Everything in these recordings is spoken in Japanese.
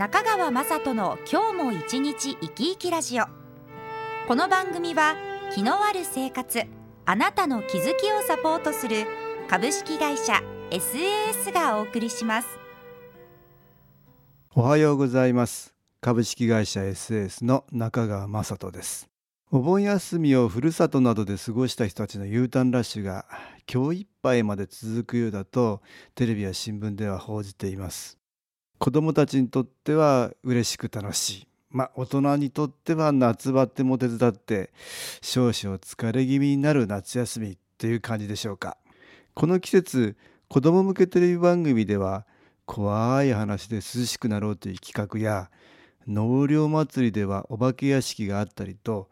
中川雅人の今日も一日生き生きラジオ。この番組は気のある生活あなたの気づきをサポートする株式会社 SAS がお送りします。おはようございます。株式会社 SAS の中川雅人です。お盆休みをふるさとなどで過ごした人たちの U ターンラッシュが今日いっぱいまで続くようだとテレビや新聞では報じています。子どもたちにとっては嬉しく楽しい。まあ大人にとっては夏バテも手伝って少々疲れ気味になる夏休みという感じでしょうか。この季節子ども向けテレビ番組では怖い話で涼しくなろうという企画や納涼祭りではお化け屋敷があったりと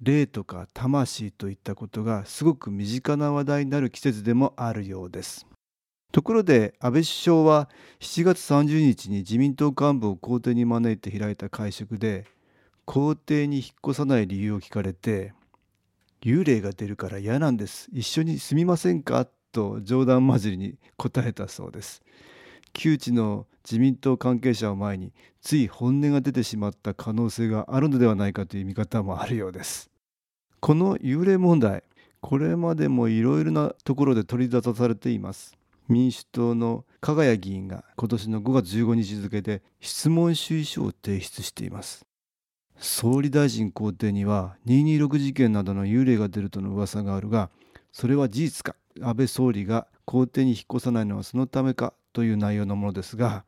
霊とか魂といったことがすごく身近な話題になる季節でもあるようです。ところで安倍首相は7月30日に自民党幹部を公邸に招いて開いた会食で公邸に引っ越さない理由を聞かれて幽霊が出るから嫌なんです。一緒に住みませんか？と冗談交じりに答えたそうです。窮地の自民党関係者を前につい本音が出てしまった可能性があるのではないかという見方もあるようです。この幽霊問題これまでもいろいろなところで取り沙汰されています。民主党の加賀谷議員が今年の5月15日付で質問主意書を提出しています。総理大臣公邸には226事件などの幽霊が出るとの噂があるがそれは事実か。安倍総理が公邸に引っ越さないのはそのためかという内容のものですが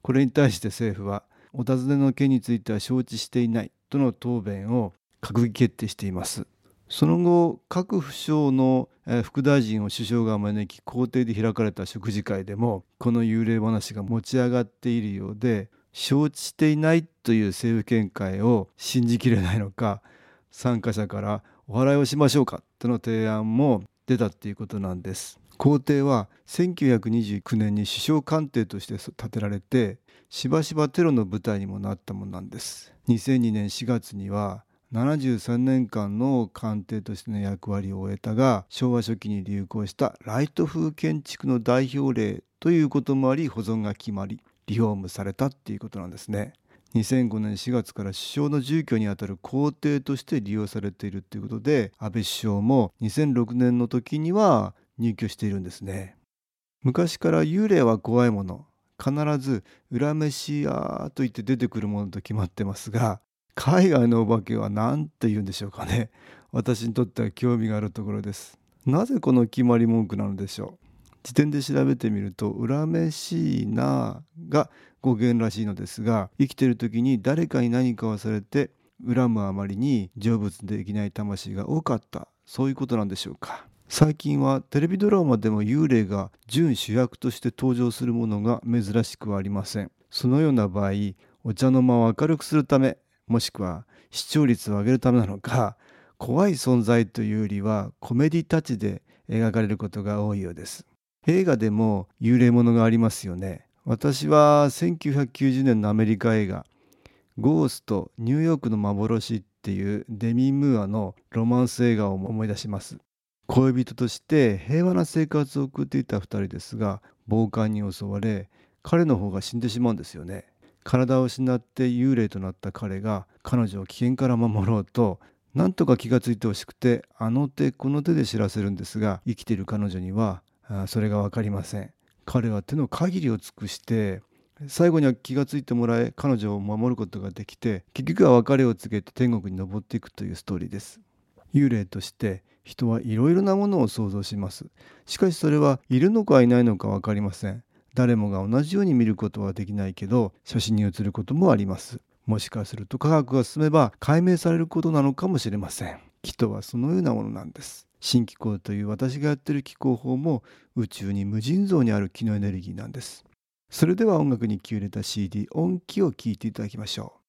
これに対して政府はお尋ねの件については承知していないとの答弁を閣議決定しています。その後各府省の副大臣を首相が招き公邸で開かれた食事会でもこの幽霊話が持ち上がっているようで承知していないという政府見解を信じきれないのか参加者からお祓いをしましょうかとの提案も出たっていうことなんです。皇帝は1929年に首相官邸として建てられてしばしばテロの舞台にもなったものなんです。2002年4月には73年間の官邸としての役割を終えたが昭和初期に流行したライト風建築の代表例ということもあり保存が決まりリフォームされたっていうことなんですね。2005年4月から首相の住居にあたる公邸として利用されているということで安倍首相も2006年の時には入居しているんですね。昔から幽霊は怖いもの必ず裏飯屋と言って出てくるものと決まってますが海外のお化けは何て言うんでしょうかね。私にとっては興味があるところです。なぜこの決まり文句なのでしょう。辞典で調べてみると恨めしいなが語源らしいのですが生きてる時に誰かに何かをされて恨むあまりに成仏できない魂が多かった。そういうことなんでしょうか。最近はテレビドラマでも幽霊が準主役として登場するものが珍しくはありません。そのような場合お茶の間を明るくするためもしくは視聴率を上げるためなのか 怖い存在というよりはコメディタッチで描かれることが多いようです。映画でも幽霊ものがありますよね。私は1990年のアメリカ映画「ゴーストニューヨークの幻」っていうデミ・ムーアのロマンス映画を思い出します。恋人として平和な生活を送っていた2人ですが暴漢に襲われ彼の方が死んでしまうんですよね。体を失って幽霊となった彼が彼女を危険から守ろうと何とか気がついてほしくてあの手この手で知らせるんですが生きている彼女にはそれが分かりません。彼は手の限りを尽くして最後には気がついてもらえ彼女を守ることができて結局は別れを告げて天国に登っていくというストーリーです。幽霊として人はいろいろなものを想像します。しかしそれはいるのかいないのか分かりません。誰もが同じように見ることはできないけど写真に写ることもあります。もしかすると科学が進めば解明されることなのかもしれません。気とはそのようなものなんです。新機構という私がやってる気候法も宇宙に無尽蔵にある気のエネルギーなんです。それでは音楽に気を入れた CD 音気を聴いていただきましょう。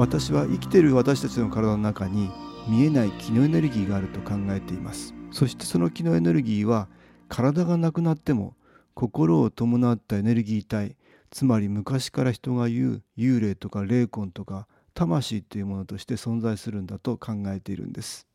私は生きている私たちの体の中に見えない気のエネルギーがあると考えています。そしてその気のエネルギーは体がなくなっても心を伴ったエネルギー体つまり昔から人が言う幽霊とか霊魂とか魂というものとして存在するんだと考えているんです。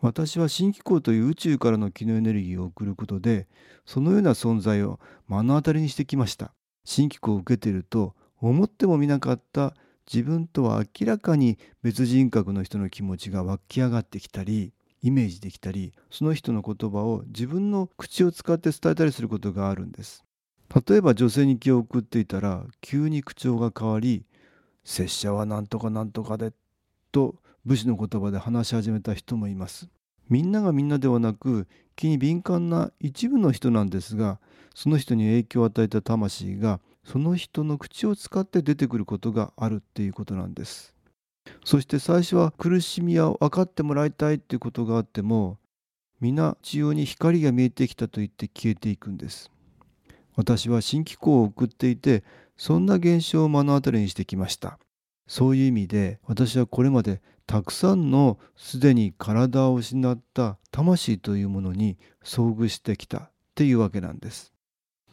私は新機構という宇宙からの気のエネルギーを送ることでそのような存在を目の当たりにしてきました。新機構を受けていると思ってもみなかった自分とは明らかに別人格の人の気持ちが湧き上がってきたりイメージできたりその人の言葉を自分の口を使って伝えたりすることがあるんです。例えば女性に気を送っていたら急に口調が変わり「拙者は何とか何とかで」と武士の言葉で話し始めた人もいます。みんながみんなではなく気に敏感な一部の人なんですがその人に影響を与えた魂がその人の口を使って出てくることがあるっていうことなんです。そして最初は苦しみや分かってもらいたいっていうことがあっても皆中央に光が見えてきたと言って消えていくんです。私は新機構を送っていてそんな現象を目の当たりにしてきました。そういう意味で私はこれまでたくさんのすでに体を失った魂というものに遭遇してきたっていうわけなんです。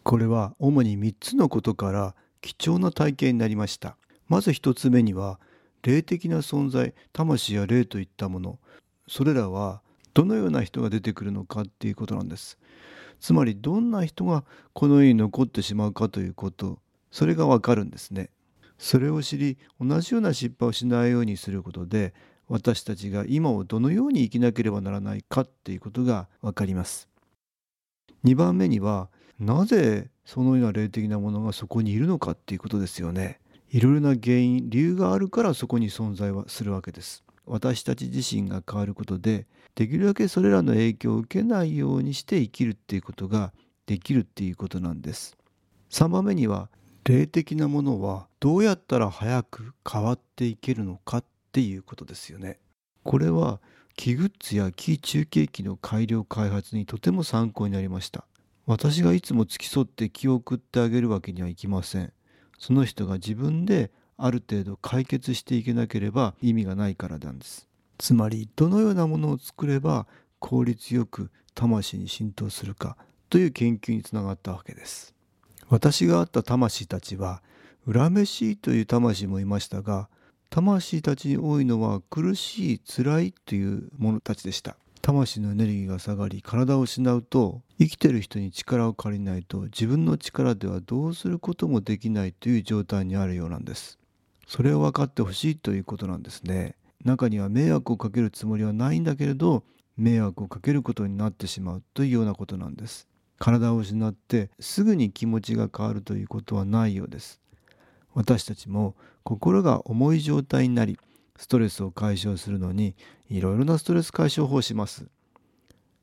これは主に3つのことから貴重な体験になりました。まず1つ目には霊的な存在魂や霊といったもの。それらはどのような人が出てくるのかっていうことなんです。つまりどんな人がこの世に残ってしまうかということ。それがわかるんですね。それを知り同じような失敗をしないようにすることで私たちが今をどのように生きなければならないかっていうことがわかります。2番目にはなぜそのような霊的なものがそこにいるのかっていうことですよね。いろいろな原因理由があるからそこに存在はするわけです。私たち自身が変わることでできるだけそれらの影響を受けないようにして生きるっていうことができるっていうことなんです。3番目には霊的なものはどうやったら早く変わっていけるのかっていうことですよね。これは気グッズや気中継機の改良開発にとても参考になりました。私がいつも付き添って気を送ってあげるわけにはいきません。その人が自分である程度解決していけなければ意味がないからなんです。つまりどのようなものを作れば効率よく魂に浸透するかという研究につながったわけです。私が会った魂たちは恨めしいという魂もいましたが魂たちに多いのは苦しい辛いという者たちでした。魂のエネルギーが下がり体を失うと生きてる人に力を借りないと自分の力ではどうすることもできないという状態にあるようなんです。それを分かってほしいということなんですね。中には迷惑をかけるつもりはないんだけれど迷惑をかけることになってしまうというようなことなんです。体を失ってすぐに気持ちが変わるということはないようです。私たちも心が重い状態になりストレスを解消するのにいろいろなストレス解消法をします。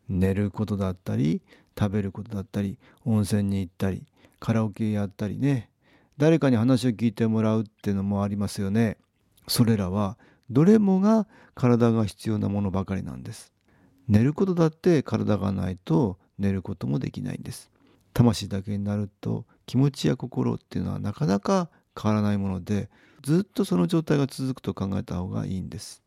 寝ることだったり食べることだったり温泉に行ったりカラオケやったりね。誰かに話を聞いてもらうっていうのもありますよね。それらはどれもが体が必要なものばかりなんです。寝ることだって体がないと寝ることもできないんです。魂だけになると気持ちや心っていうのはなかなか変わらないものでずっとその状態が続くと考えた方がいいんです。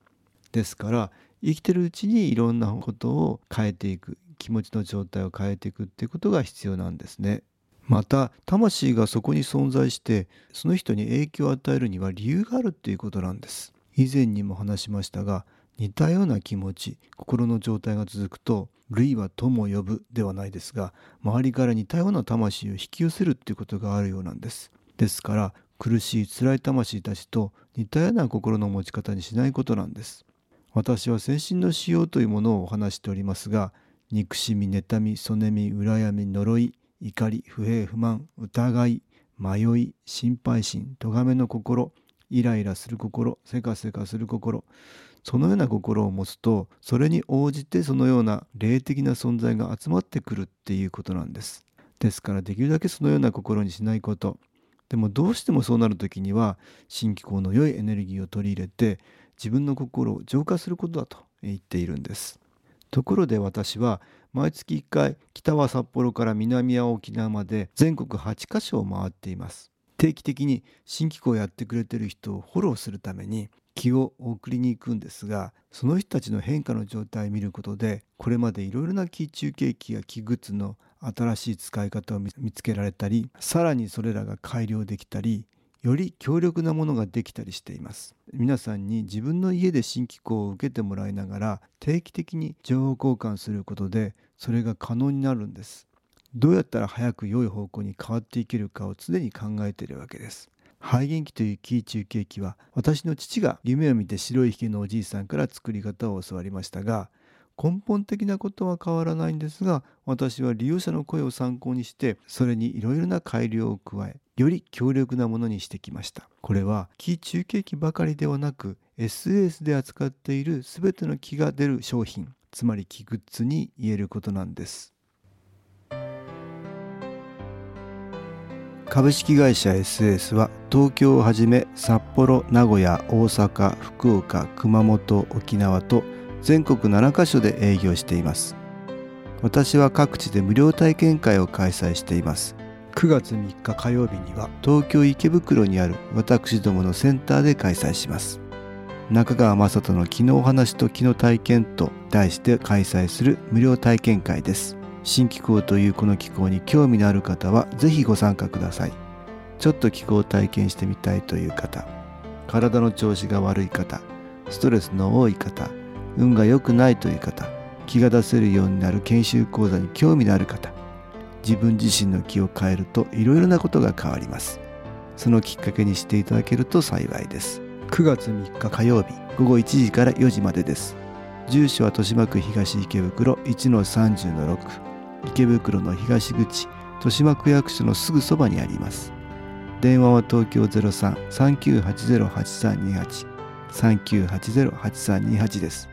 ですから生きてるうちにいろんなことを変えていく気持ちの状態を変えていくっていうことが必要なんですね。また魂がそこに存在してその人に影響を与えるには理由があるっていうことなんです。以前にも話しましたが似たような気持ち心の状態が続くと類は友を呼ぶではないですが周りから似たような魂を引き寄せるっていうことがあるようなんです。ですから苦しい辛い魂たちと似たような心の持ち方にしないことなんです。私は精神の仕様というものをお話しておりますが憎しみ妬みそねみ羨み呪い怒り不平不満疑い迷い心配心咎めの心イライラする心せかせかする心そのような心を持つとそれに応じてそのような霊的な存在が集まってくるっていうことなんです。ですからできるだけそのような心にしないこと。でもどうしてもそうなる時には新機構の良いエネルギーを取り入れて自分の心を浄化することだと言っているんです。ところで私は毎月1回北は札幌から南は沖縄まで全国8カ所を回っています。定期的に新機構をやってくれてる人をフォローするために気を送りに行くんですがその人たちの変化の状態を見ることでこれまでいろいろな気中継機や気グッズの新しい使い方を見つけられたりさらにそれらが改良できたりより強力なものができたりしています。皆さんに自分の家で新機構を受けてもらいながら定期的に情報交換することでそれが可能になるんです。どうやったら早く良い方向に変わっていけるかを常に考えているわけです。肺元気というキー中継機は私の父が夢を見て白いひげのおじいさんから作り方を教わりましたが根本的なことは変わらないんですが私は利用者の声を参考にしてそれにいろいろな改良を加えより強力なものにしてきました。これは木中継機ばかりではなく SAS で扱っている全ての木が出る商品つまり木グッズに言えることなんです。株式会社 SS は東京をはじめ札幌名古屋大阪福岡熊本沖縄と全国7カ所で営業しています。私は各地で無料体験会を開催しています。9月3日火曜日には東京池袋にある私どものセンターで開催します。中川雅人の「昨日話と昨日体験」と題して開催する無料体験会です。新気候というこの気候に興味のある方はぜひご参加ください。ちょっと気候を体験してみたいという方体の調子が悪い方ストレスの多い方運が良くないという方気が出せるようになる研修講座に興味のある方自分自身の気を変えるといろいろなことが変わります。そのきっかけにしていただけると幸いです。9月3日火曜日午後1時から4時までです。住所は豊島区東池袋1-30-6池袋の東口豊島区役所のすぐそばにあります。電話は東京03-3980-8328 3980-8328です。